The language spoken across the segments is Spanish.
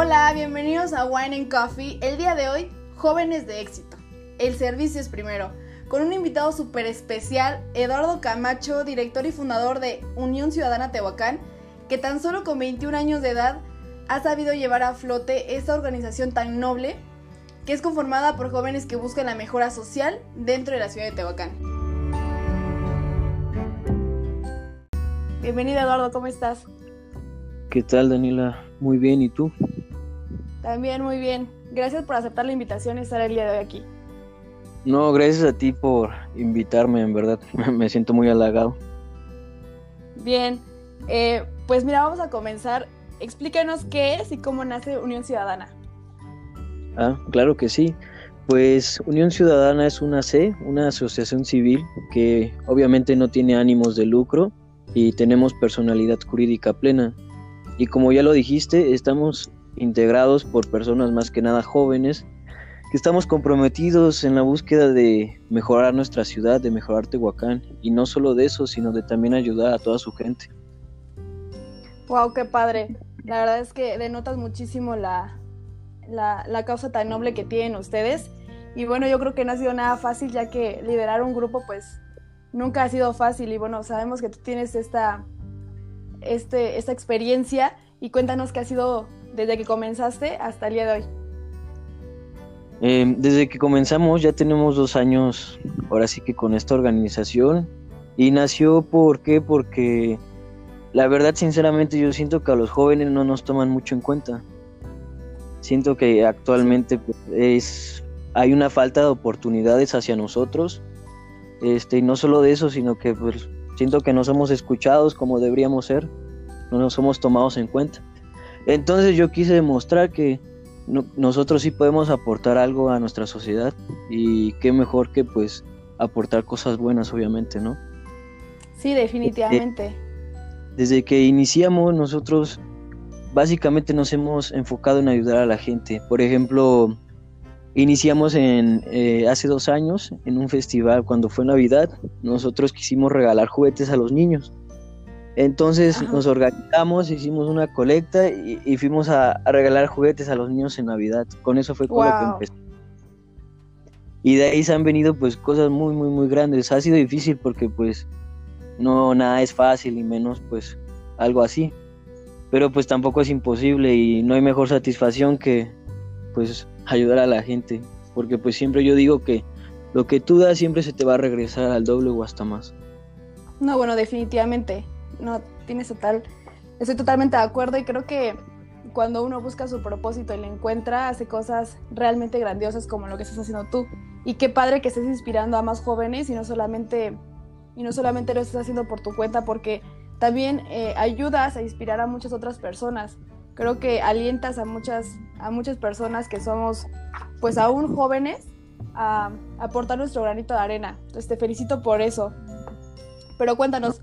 Hola, bienvenidos a Wine and Coffee. El día de hoy, jóvenes de éxito. El servicio es primero. Con un invitado súper especial, Eduardo Camacho, director y fundador de Unión Ciudadana Tehuacán, que tan solo con 21 años de edad ha sabido llevar a flote esta organización tan noble que es conformada por jóvenes que buscan la mejora social dentro de la ciudad de Tehuacán. Bienvenido Eduardo, ¿cómo estás? ¿Qué tal Daniela? Muy bien, ¿y tú? También muy bien. Gracias por aceptar la invitación y estar el día de hoy aquí. No, gracias a ti por invitarme, en verdad. Me siento muy halagado. Bien, eh, pues mira, vamos a comenzar. Explícanos qué es y cómo nace Unión Ciudadana. Ah, claro que sí. Pues Unión Ciudadana es una C, una asociación civil que obviamente no tiene ánimos de lucro y tenemos personalidad jurídica plena. Y como ya lo dijiste, estamos integrados por personas más que nada jóvenes que estamos comprometidos en la búsqueda de mejorar nuestra ciudad, de mejorar Tehuacán y no solo de eso, sino de también ayudar a toda su gente. Wow, qué padre. La verdad es que denotas muchísimo la, la, causa tan noble que tienen ustedes. Y bueno, yo creo que no ha sido nada fácil, ya que liderar un grupo, pues nunca ha sido fácil. Y bueno, sabemos que tú tienes esta, este, esta experiencia. Y cuéntanos qué ha sido desde que comenzaste hasta el día de hoy. Eh, desde que comenzamos ya tenemos dos años, ahora sí que con esta organización. Y nació, ¿por qué? Porque la verdad, sinceramente, yo siento que a los jóvenes no nos toman mucho en cuenta. Siento que actualmente pues, es, hay una falta de oportunidades hacia nosotros. Este, y no solo de eso, sino que pues, siento que no somos escuchados como deberíamos ser, no nos somos tomados en cuenta. Entonces yo quise demostrar que nosotros sí podemos aportar algo a nuestra sociedad y qué mejor que pues aportar cosas buenas, obviamente, ¿no? Sí, definitivamente. desde que iniciamos nosotros básicamente nos hemos enfocado en ayudar a la gente. Por ejemplo, iniciamos en eh, hace dos años en un festival cuando fue Navidad. Nosotros quisimos regalar juguetes a los niños. Entonces nos organizamos, hicimos una colecta y, fuimos a, regalar juguetes a los niños en Navidad. Con eso fue con lo que empezó. Y de ahí se han venido pues cosas muy, muy, muy grandes. Ha sido difícil porque pues no nada es fácil y menos pues algo así pero pues tampoco es imposible y no hay mejor satisfacción que pues ayudar a la gente, porque pues siempre yo digo que lo que tú das siempre se te va a regresar al doble o hasta más. No, bueno, definitivamente, no tienes total, estoy totalmente de acuerdo y creo que cuando uno busca su propósito y lo encuentra, hace cosas realmente grandiosas como lo que estás haciendo tú. Y qué padre que estés inspirando a más jóvenes y no solamente y no solamente lo estás haciendo por tu cuenta porque también eh, ayudas a inspirar a muchas otras personas. Creo que alientas a muchas, a muchas personas que somos pues aún jóvenes a, aportar nuestro granito de arena. Te felicito por eso. Pero cuéntanos,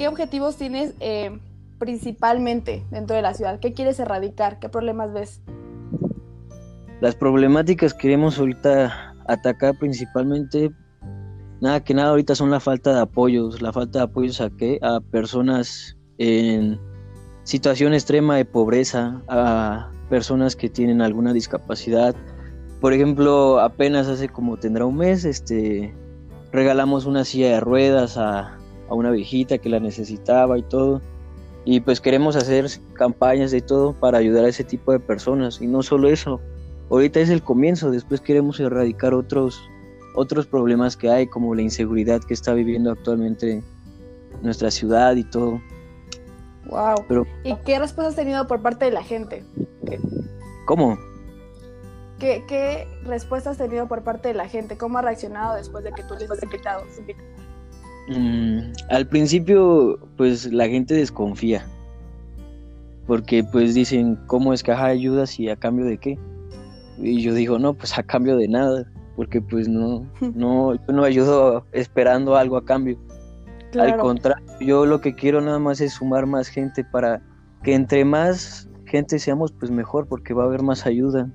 ¿qué objetivos tienes eh, principalmente dentro de la ciudad? ¿Qué quieres erradicar? ¿Qué problemas ves? Las problemáticas que queremos ahorita atacar principalmente nada que nada ahorita son la falta de apoyos, la falta de apoyos a qué? A personas en situación extrema de pobreza, a personas que tienen alguna discapacidad. Por ejemplo, apenas hace como tendrá un mes, este regalamos una silla de ruedas a, a una viejita que la necesitaba y todo. Y pues queremos hacer campañas de todo para ayudar a ese tipo de personas. Y no solo eso, ahorita es el comienzo, después queremos erradicar otros otros problemas que hay, como la inseguridad que está viviendo actualmente nuestra ciudad y todo. Wow. Pero, ¿Y qué respuesta has tenido por parte de la gente? ¿Cómo? ¿Qué, ¿Qué respuesta has tenido por parte de la gente? ¿Cómo ha reaccionado después de que tú les has invitado? Mm, al principio, pues la gente desconfía. Porque pues dicen, ¿cómo es que ayudas y a cambio de qué? Y yo digo, no, pues a cambio de nada porque pues no, no, yo no ayudo esperando algo a cambio. Al contrario, yo lo que quiero nada más es sumar más gente para que entre más gente seamos pues mejor porque va a haber más ayuda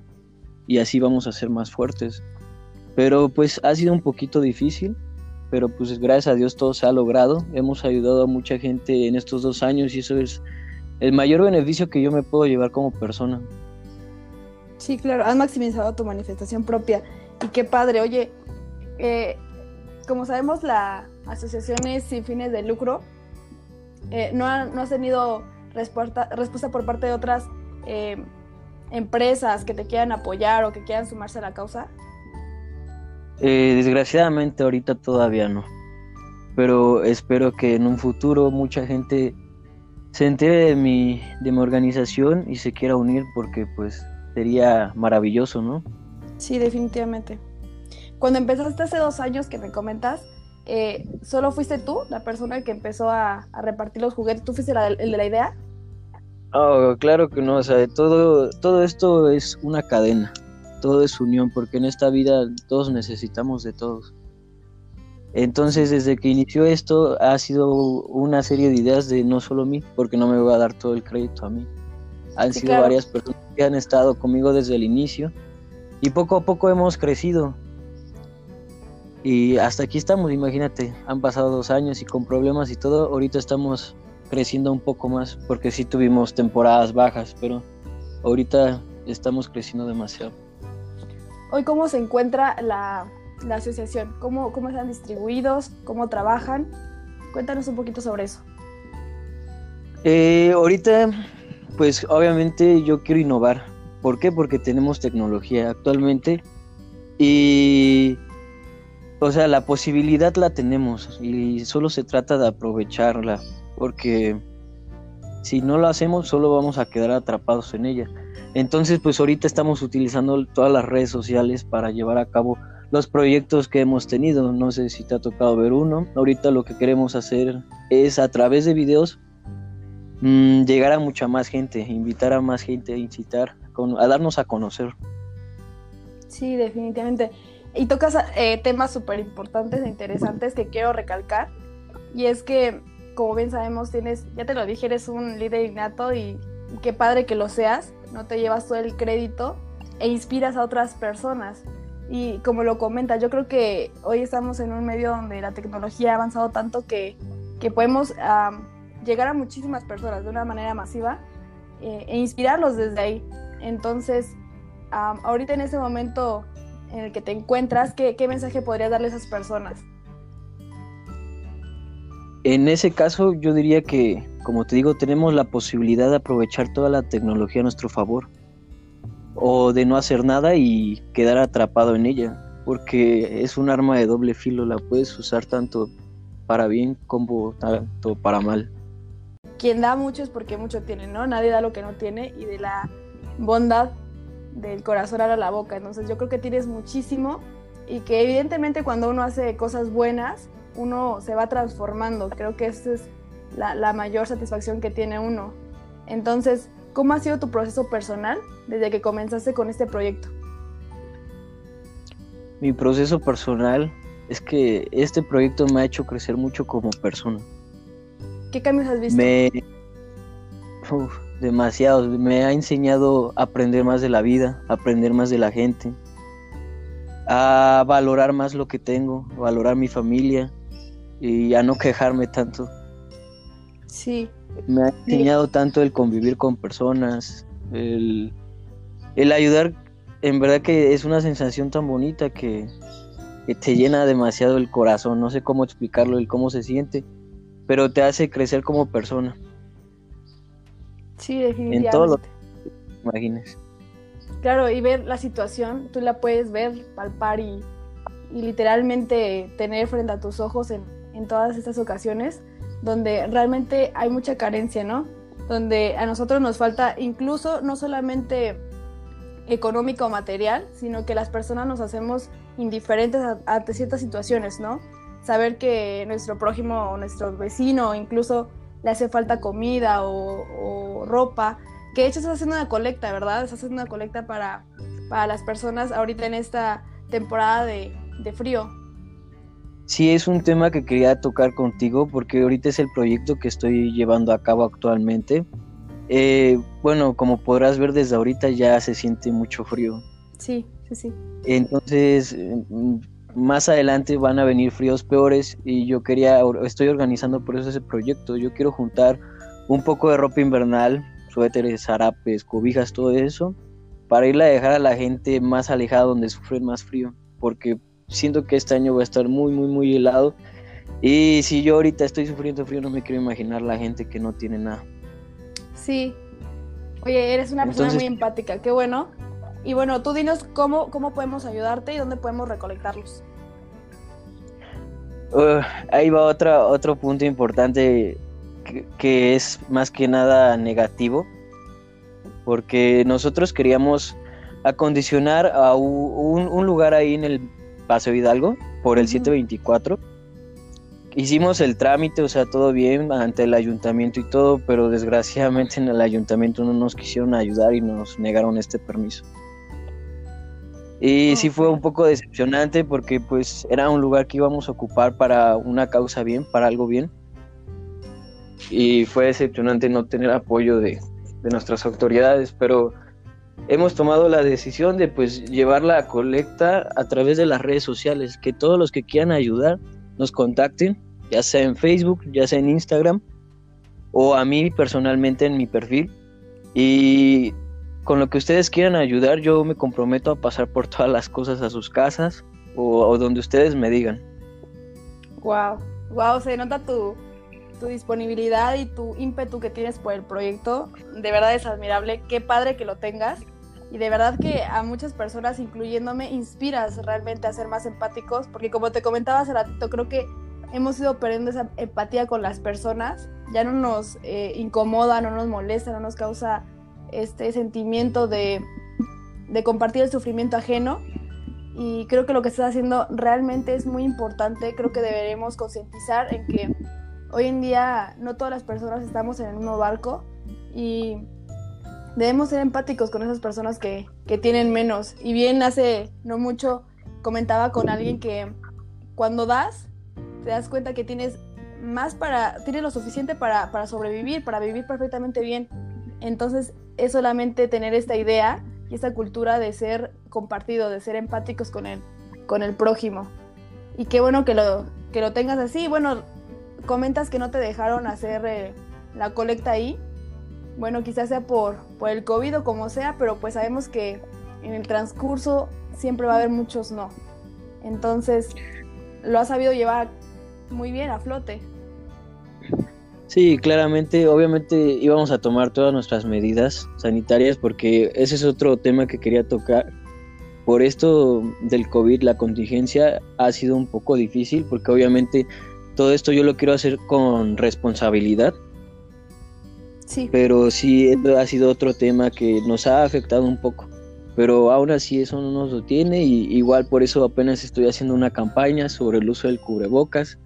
y así vamos a ser más fuertes. Pero pues ha sido un poquito difícil, pero pues gracias a Dios todo se ha logrado. Hemos ayudado a mucha gente en estos dos años y eso es el mayor beneficio que yo me puedo llevar como persona. Sí, claro, has maximizado tu manifestación propia y qué padre. Oye, eh, como sabemos, la asociación es sin fines de lucro. Eh, no, no, has tenido respuesta, respuesta por parte de otras eh, empresas que te quieran apoyar o que quieran sumarse a la causa. Desgraciadamente ahorita todavía no. Pero espero que en un futuro mucha gente se entere de mi, de mi organización y se quiera unir porque pues sería maravilloso, ¿no? Sí, definitivamente. Cuando empezaste hace dos años que me comentas, eh, ¿solo fuiste tú la persona que empezó a, repartir los juguetes? ¿Tú fuiste el de la idea? Oh, claro que no, o sea, todo, todo esto es una cadena, todo es unión, porque en esta vida todos necesitamos de todos. Entonces, desde que inició esto, ha sido una serie de ideas de no solo mí, porque no me voy a dar todo el crédito a mí. Han sido varias personas que han estado conmigo desde el inicio y poco a poco hemos crecido. Y hasta aquí estamos, imagínate, han pasado dos años y con problemas y todo, ahorita estamos creciendo un poco más porque sí tuvimos temporadas bajas, pero ahorita estamos creciendo demasiado. Hoy, ¿cómo se encuentra la, la asociación? ¿Cómo, ¿Cómo están distribuidos? ¿Cómo trabajan? Cuéntanos un poquito sobre eso. Eh, ahorita pues obviamente yo quiero innovar. ¿Por qué? Porque tenemos tecnología actualmente y, o sea, la posibilidad la tenemos y solo se trata de aprovecharla, porque si no lo hacemos solo vamos a quedar atrapados en ella. Entonces, pues ahorita estamos utilizando todas las redes sociales para llevar a cabo los proyectos que hemos tenido. No sé si te ha tocado ver uno. Ahorita lo que queremos hacer es a través de videos Mm, llegar a mucha más gente, invitar a más gente, incitar, a darnos a conocer. Sí, definitivamente. Y tocas eh, temas súper importantes e interesantes que quiero recalcar. Y es que, como bien sabemos, tienes, ya te lo dije, eres un líder innato y qué padre que lo seas. No te llevas todo el crédito e inspiras a otras personas. Y como lo comentas, yo creo que hoy estamos en un medio donde la tecnología ha avanzado tanto que, que podemos llegar a muchísimas personas de una manera masiva eh, e inspirarlos desde ahí. Entonces, ahorita en ese momento en el que te encuentras, ¿qué, ¿qué, mensaje podrías darle a esas personas? En ese caso, yo diría que, como te digo, tenemos la posibilidad de aprovechar toda la tecnología a nuestro favor o de no hacer nada y quedar atrapado en ella, porque es un arma de doble filo, la puedes usar tanto para bien como tanto para mal quien da mucho es porque mucho tiene, ¿no? Nadie da lo que no tiene y de la bondad del corazón a la boca. Entonces yo creo que tienes muchísimo y que evidentemente cuando uno hace cosas buenas, uno se va transformando. Creo que esa es la, la mayor satisfacción que tiene uno. Entonces, ¿cómo ha sido tu proceso personal desde que comenzaste con este proyecto? Mi proceso personal es que este proyecto me ha hecho crecer mucho como persona. ¿Qué cambios has visto? Me... demasiados. Me ha enseñado a aprender más de la vida, a aprender más de la gente, a valorar más lo que tengo, a valorar mi familia y a no quejarme tanto. Sí. Me ha enseñado tanto el convivir con personas, el, el ayudar. En verdad que es una sensación tan bonita que, que te llena demasiado el corazón. No sé cómo explicarlo, el cómo se siente pero te hace crecer como persona. Sí, definitivamente. En todo lo que imagines. Claro, y ver la situación, tú la puedes ver, palpar y, literalmente tener frente a tus ojos en, en todas estas ocasiones donde realmente hay mucha carencia, ¿no? Donde a nosotros nos falta incluso no solamente económico o material, sino que las personas nos hacemos indiferentes ante ciertas situaciones, ¿no? saber que nuestro prójimo o nuestro vecino incluso le hace falta comida o, ropa, que de hecho estás haciendo una colecta, ¿verdad? Estás haciendo una colecta para, para las personas ahorita en esta temporada de, frío. Sí, es un tema que quería tocar contigo porque ahorita es el proyecto que estoy llevando a cabo actualmente. Eh, bueno, como podrás ver desde ahorita ya se siente mucho frío. Sí, sí, sí. Entonces, más adelante van a venir fríos peores y yo quería, estoy organizando por eso ese proyecto. Yo quiero juntar un poco de ropa invernal, suéteres, zarapes, cobijas, todo eso, para irle a dejar a la gente más alejada donde sufren más frío, porque siento que este año va a estar muy, muy, muy helado. Y si yo ahorita estoy sufriendo frío, no me quiero imaginar la gente que no tiene nada. Sí. Oye, eres una persona muy empática, qué bueno. Y bueno, tú dinos cómo, cómo podemos ayudarte y dónde podemos recolectarlos. Uh, ahí va otra, otro punto importante que, es más que nada negativo, porque nosotros queríamos acondicionar a un, lugar ahí en el Paseo Hidalgo por el 724. Hicimos el trámite, o sea, todo bien ante el ayuntamiento y todo, pero desgraciadamente en el ayuntamiento no nos quisieron ayudar y nos negaron este permiso. Y sí fue un poco decepcionante porque pues era un lugar que íbamos a ocupar para una causa bien, para algo bien y fue decepcionante no tener apoyo de, nuestras autoridades, pero hemos tomado la decisión de pues llevar la colecta a través de las redes sociales, que todos los que quieran ayudar nos contacten, ya sea en Facebook, ya sea en Instagram o a mí personalmente en mi perfil y con lo que ustedes quieran ayudar yo me comprometo a pasar por todas las cosas a sus casas o, donde ustedes me digan. Wow, wow, se nota tu tu disponibilidad y tu ímpetu que tienes por el proyecto, de verdad es admirable. Qué padre que lo tengas. Y de verdad que a muchas personas, incluyéndome, inspiras realmente a ser más empáticos, porque como te comentaba hace ratito, creo que hemos ido perdiendo esa empatía con las personas, ya no nos eh, incomoda, no nos molesta, no nos causa este sentimiento de, de compartir el sufrimiento ajeno. Y creo que lo que estás haciendo realmente es muy importante, creo que deberemos concientizar en que hoy en día no todas las personas estamos en el mismo barco y debemos ser empáticos con esas personas que, tienen menos. Y bien hace no mucho comentaba con alguien que cuando das, te das cuenta que tienes más para, tienes lo suficiente para, para sobrevivir, para vivir perfectamente bien. Entonces es solamente tener esta idea y esta cultura de ser compartido, de ser empáticos con el, con el prójimo. Y qué bueno que lo, que lo tengas así. Bueno, comentas que no te dejaron hacer eh, la colecta ahí. Bueno, quizás sea por, por el COVID o como sea, pero pues sabemos que en el transcurso siempre va a haber muchos no. Entonces, lo has sabido llevar muy bien a flote. Sí, claramente, obviamente íbamos a tomar todas nuestras medidas sanitarias porque ese es otro tema que quería tocar. Por esto del COVID, la contingencia ha sido un poco difícil porque obviamente todo esto yo lo quiero hacer con responsabilidad. Sí. Pero sí ha sido otro tema que nos ha afectado un poco. Pero aún así eso no nos detiene y igual por eso apenas estoy haciendo una campaña sobre el uso del cubrebocas.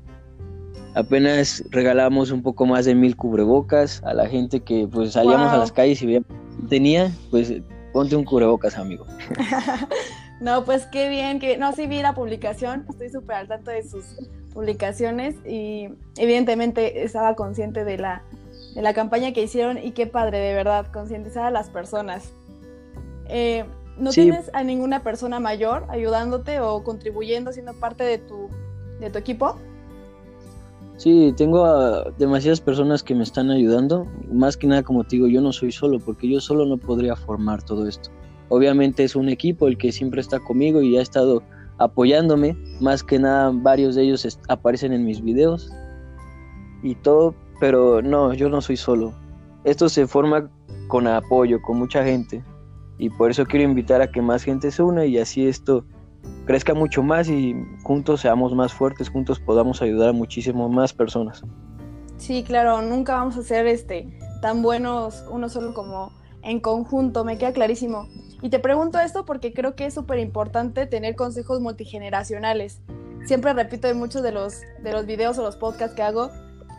Apenas regalamos un poco más de mil cubrebocas a la gente que pues salíamos a las calles y veíamos tenía, pues ponte un cubrebocas, amigo. no, pues qué bien, que no, sí vi la publicación, estoy súper al tanto de sus publicaciones y evidentemente estaba consciente de la, de la campaña que hicieron y qué padre, de verdad, concientizar a las personas. Eh, ¿No tienes a ninguna persona mayor ayudándote o contribuyendo, siendo parte de tu, de tu equipo? Sí, tengo a demasiadas personas que me están ayudando. Más que nada, como te digo, yo no soy solo, porque yo solo no podría formar todo esto. Obviamente es un equipo el que siempre está conmigo y ha estado apoyándome. Más que nada, varios de ellos aparecen en mis videos y todo, pero no, yo no soy solo. Esto se forma con apoyo, con mucha gente. Y por eso quiero invitar a que más gente se una y así esto crezca mucho más y juntos seamos más fuertes, juntos podamos ayudar a muchísimas más personas. Sí, claro, nunca vamos a ser este tan buenos uno solo como en conjunto, me queda clarísimo. Y te pregunto esto porque creo que es súper importante tener consejos multigeneracionales. Siempre repito en muchos de los, de los videos o los podcasts que hago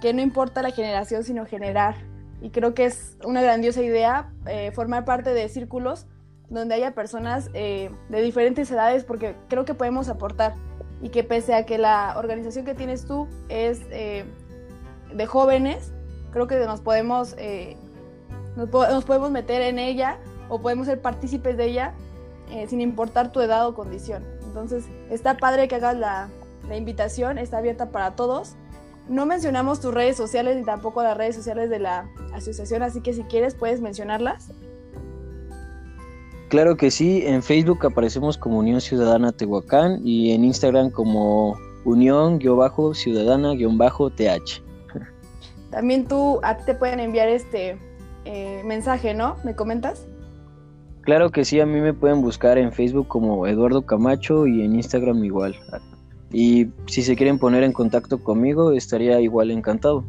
que no importa la generación, sino generar. Y creo que es una grandiosa idea eh, formar parte de círculos donde haya personas eh, de diferentes edades porque creo que podemos aportar y que pese a que la organización que tienes tú es eh, de jóvenes, creo que nos podemos, nos, nos podemos meter en ella o podemos ser partícipes de ella eh, sin importar tu edad o condición. Entonces, está padre que hagas la, la invitación, está abierta para todos. No mencionamos tus redes sociales ni tampoco las redes sociales de la asociación, así que si quieres puedes mencionarlas. Claro que sí, en Facebook aparecemos como Unión Ciudadana Tehuacán y en Instagram como Unión-Ciudadana-TH. También tú, a ti te pueden enviar este eh, mensaje, ¿no? ¿Me comentas? Claro que sí, a mí me pueden buscar en Facebook como Eduardo Camacho y en Instagram igual. Y si se quieren poner en contacto conmigo, estaría igual encantado.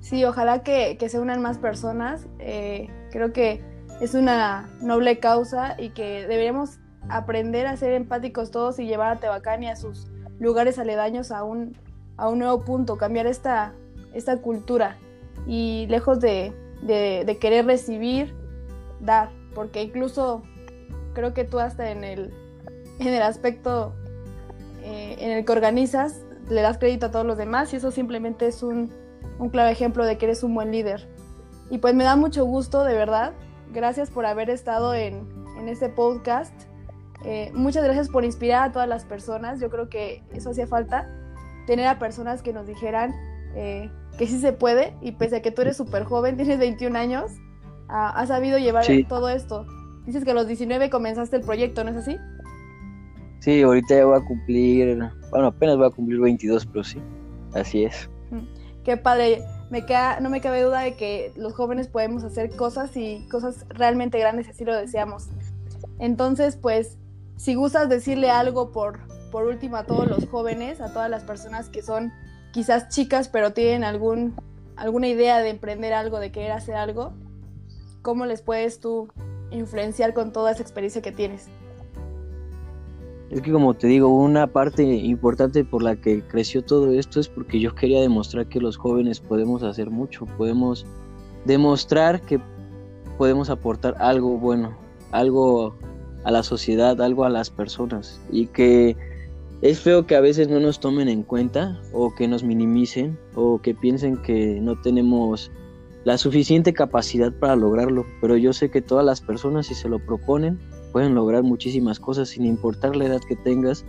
Sí, ojalá que, se unan más personas. Eh, creo que es una noble causa y que deberíamos aprender a ser empáticos todos y llevar a Tehuacán y a sus lugares aledaños a un, a un nuevo punto, cambiar esta, esta cultura y lejos de, de querer recibir, dar porque incluso creo que tú hasta en el, en el aspecto eh, en el que organizas le das crédito a todos los demás y eso simplemente es un, claro ejemplo de que eres un buen líder. Y pues me da mucho gusto, de verdad. Gracias por haber estado en, este podcast. Eh, muchas gracias por inspirar a todas las personas. Yo creo que eso hacía falta, tener a personas que nos dijeran eh, que sí se puede y pese a que tú eres súper joven, tienes 21 años, ha, sabido llevar todo esto. Dices que a los 19 comenzaste el proyecto, ¿no es así? Sí, ahorita ya voy a cumplir, bueno, apenas voy a cumplir 22, pero sí, así es. Qué padre, me queda, no me cabe duda de que los jóvenes podemos hacer cosas y cosas realmente grandes así lo deseamos. Entonces, pues, si gustas decirle algo por, por último a todos los jóvenes, a todas las personas que son quizás chicas, pero tienen algún, alguna idea de emprender algo, de querer hacer algo, ¿cómo les puedes tú influenciar con toda esa experiencia que tienes? Es que como te digo, una parte importante por la que creció todo esto es porque yo quería demostrar que los jóvenes podemos hacer mucho, podemos demostrar que podemos aportar algo bueno, algo a la sociedad, algo a las personas y que es feo que a veces no nos tomen en cuenta o que nos minimicen o que piensen que no tenemos la suficiente capacidad para lograrlo, pero yo sé que todas las personas si se lo proponen pueden lograr muchísimas cosas sin importar la edad que tengas,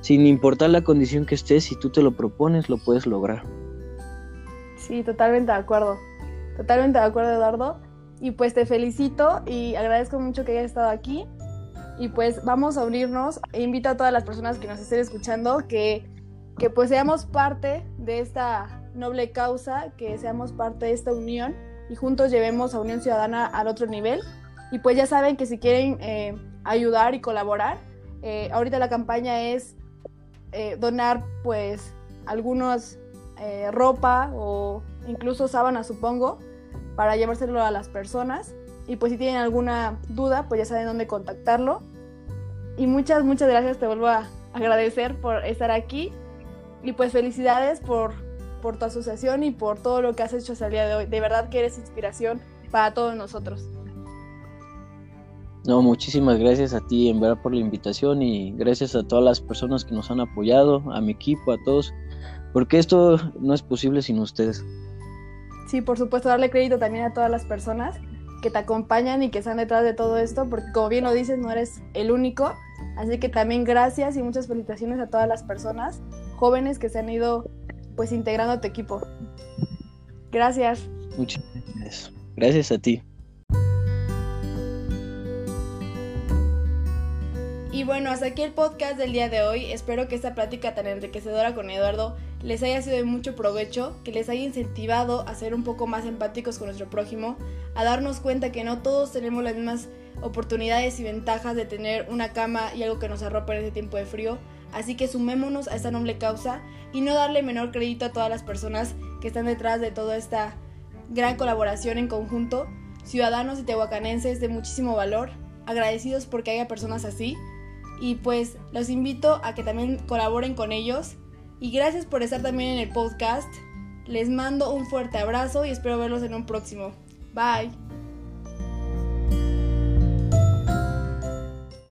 sin importar la condición que estés, si tú te lo propones lo puedes lograr. Sí, totalmente de acuerdo, totalmente de acuerdo Eduardo, y pues te felicito y agradezco mucho que hayas estado aquí. Y pues vamos a unirnos e invito a todas las personas que nos estén escuchando que, que pues seamos parte de esta noble causa, que seamos parte de esta unión y juntos llevemos a Unión Ciudadana al otro nivel. Y pues ya saben que si quieren eh, ayudar y colaborar, eh, ahorita la campaña es eh, donar pues algunos ropa o incluso sábanas supongo para llevárselo a las personas. Y pues si tienen alguna duda pues ya saben dónde contactarlo. Y muchas muchas gracias. Te vuelvo a agradecer por estar aquí. Y pues felicidades por por tu asociación y por todo lo que has hecho hasta el día de hoy. De verdad que eres inspiración para todos nosotros. No, muchísimas gracias a ti en verdad por la invitación y gracias a todas las personas que nos han apoyado, a mi equipo, a todos, porque esto no es posible sin ustedes. Sí, por supuesto, darle crédito también a todas las personas que te acompañan y que están detrás de todo esto, porque como bien lo dices, no eres el único. Así que también gracias y muchas felicitaciones a todas las personas jóvenes que se han ido pues integrando a tu equipo. Gracias. Muchas gracias. Gracias a ti. Y bueno, hasta aquí el podcast del día de hoy. Espero que esta plática tan enriquecedora con Eduardo les haya sido de mucho provecho, que les haya incentivado a ser un poco más empáticos con nuestro prójimo, a darnos cuenta que no todos tenemos las mismas oportunidades y ventajas de tener una cama y algo que nos arropa en este tiempo de frío. Así que sumémonos a esta noble causa y no darle menor crédito a todas las personas que están detrás de toda esta gran colaboración en conjunto, ciudadanos y tehuacanenses de muchísimo valor, agradecidos porque haya personas así y pues los invito a que también colaboren con ellos y gracias por estar también en el podcast. Les mando un fuerte abrazo y espero verlos en un próximo. Bye.